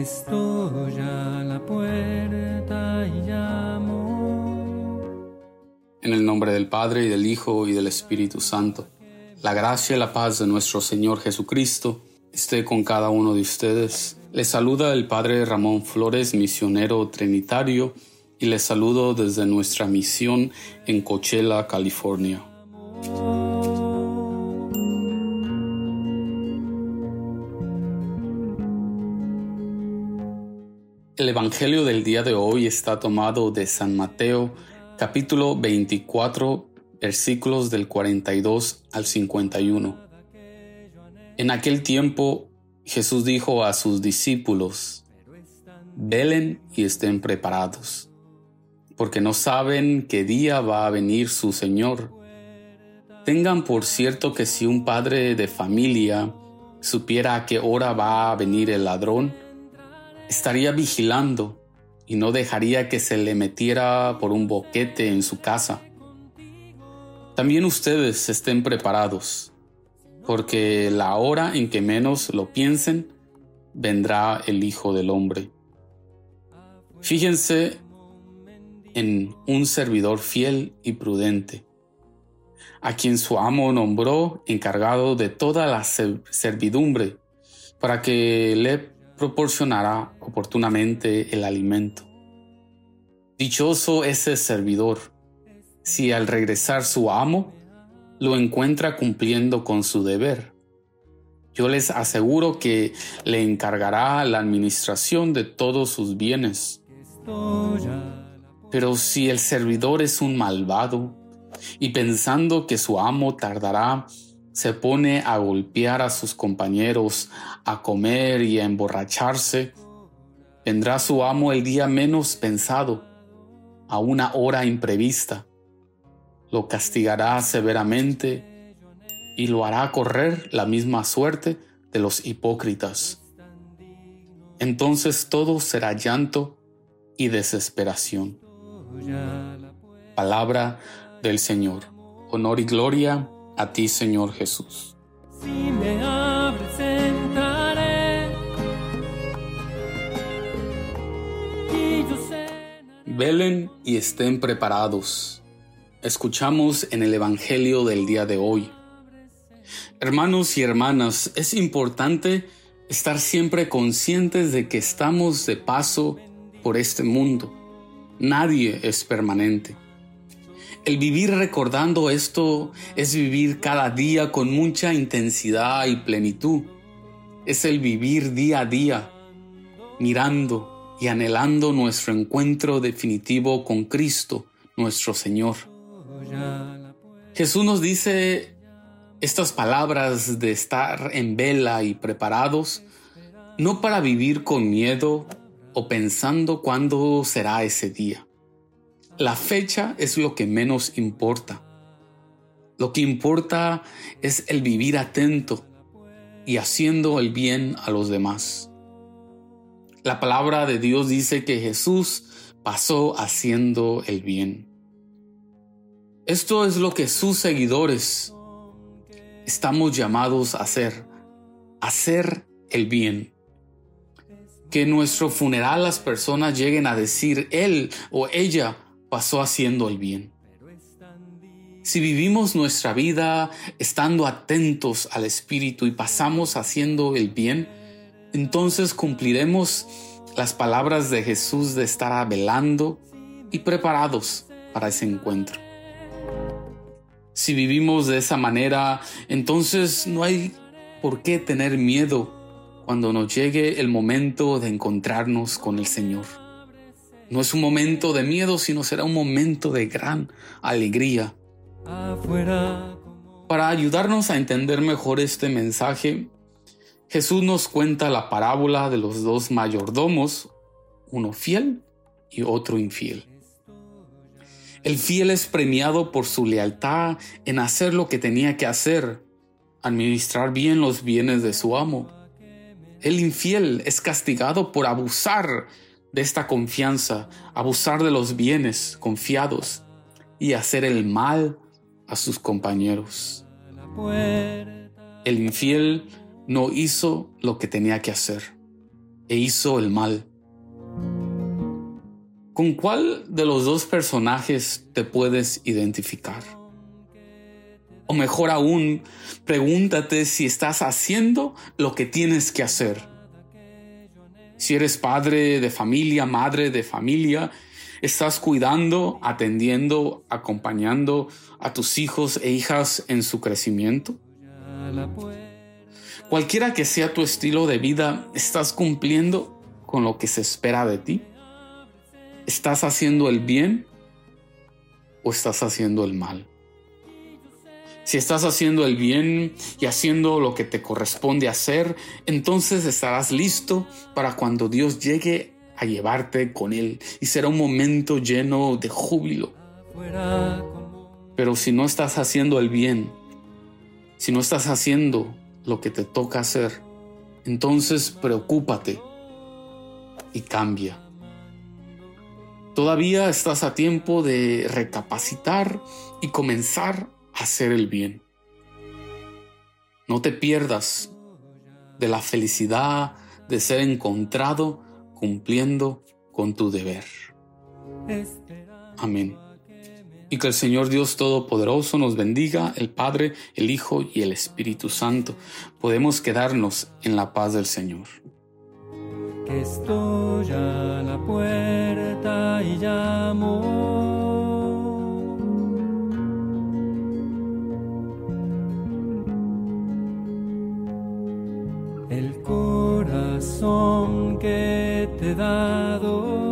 Estoy a la puerta y llamo. En el nombre del Padre y del Hijo y del Espíritu Santo. La gracia y la paz de nuestro Señor Jesucristo esté con cada uno de ustedes. Les saluda el Padre Ramón Flores, misionero trinitario, y les saludo desde nuestra misión en Coachella, California. El Evangelio del día de hoy está tomado de San Mateo, capítulo 24, versículos del 42 al 51. En aquel tiempo Jesús dijo a sus discípulos, velen y estén preparados, porque no saben qué día va a venir su Señor. Tengan por cierto que si un padre de familia supiera a qué hora va a venir el ladrón, estaría vigilando y no dejaría que se le metiera por un boquete en su casa. También ustedes estén preparados, porque la hora en que menos lo piensen, vendrá el Hijo del Hombre. Fíjense en un servidor fiel y prudente, a quien su amo nombró encargado de toda la servidumbre, para que le proporcionará oportunamente el alimento. Dichoso ese servidor, si al regresar su amo lo encuentra cumpliendo con su deber. Yo les aseguro que le encargará la administración de todos sus bienes. Pero si el servidor es un malvado y pensando que su amo tardará se pone a golpear a sus compañeros, a comer y a emborracharse, vendrá su amo el día menos pensado, a una hora imprevista. Lo castigará severamente y lo hará correr la misma suerte de los hipócritas. Entonces todo será llanto y desesperación. Palabra del Señor. Honor y gloria a ti, Señor Jesús. Si me abres, entraré. Y yo Velen y estén preparados. Escuchamos en el Evangelio del día de hoy. Hermanos y hermanas, es importante estar siempre conscientes de que estamos de paso por este mundo. Nadie es permanente. El vivir recordando esto es vivir cada día con mucha intensidad y plenitud. Es el vivir día a día, mirando y anhelando nuestro encuentro definitivo con Cristo, nuestro Señor. Jesús nos dice estas palabras de estar en vela y preparados, no para vivir con miedo o pensando cuándo será ese día la fecha es lo que menos importa. Lo que importa es el vivir atento y haciendo el bien a los demás. La palabra de Dios dice que Jesús pasó haciendo el bien. Esto es lo que sus seguidores estamos llamados a hacer, hacer el bien. Que en nuestro funeral las personas lleguen a decir él o ella pasó haciendo el bien. Si vivimos nuestra vida estando atentos al Espíritu y pasamos haciendo el bien, entonces cumpliremos las palabras de Jesús de estar velando y preparados para ese encuentro. Si vivimos de esa manera, entonces no hay por qué tener miedo cuando nos llegue el momento de encontrarnos con el Señor. No es un momento de miedo, sino será un momento de gran alegría. Para ayudarnos a entender mejor este mensaje, Jesús nos cuenta la parábola de los dos mayordomos, uno fiel y otro infiel. El fiel es premiado por su lealtad en hacer lo que tenía que hacer, administrar bien los bienes de su amo. El infiel es castigado por abusar de esta confianza, abusar de los bienes confiados y hacer el mal a sus compañeros. El infiel no hizo lo que tenía que hacer. e hizo el mal. ¿Con cuál de los dos personajes te puedes identificar? O mejor aún, pregúntate si estás haciendo lo que tienes que hacer. Si eres padre de familia, madre de familia, estás cuidando, atendiendo, acompañando a tus hijos e hijas en su crecimiento. Cualquiera que sea tu estilo de vida, ¿estás cumpliendo con lo que se espera de ti? ¿Estás haciendo el bien o estás haciendo el mal? Si estás haciendo el bien y haciendo lo que te corresponde hacer, entonces estarás listo para cuando Dios llegue a llevarte con Él y será un momento lleno de júbilo. Pero si no estás haciendo el bien, si no estás haciendo lo que te toca hacer, entonces preocúpate y cambia. Todavía estás a tiempo de recapacitar y comenzar hacer el bien. No te pierdas de la felicidad de ser encontrado cumpliendo con tu deber. Amén. Y que el Señor Dios Todopoderoso nos bendiga, el Padre, el Hijo y el Espíritu Santo. Podemos quedarnos en la paz del Señor estoy a la puerta y llamo. Dado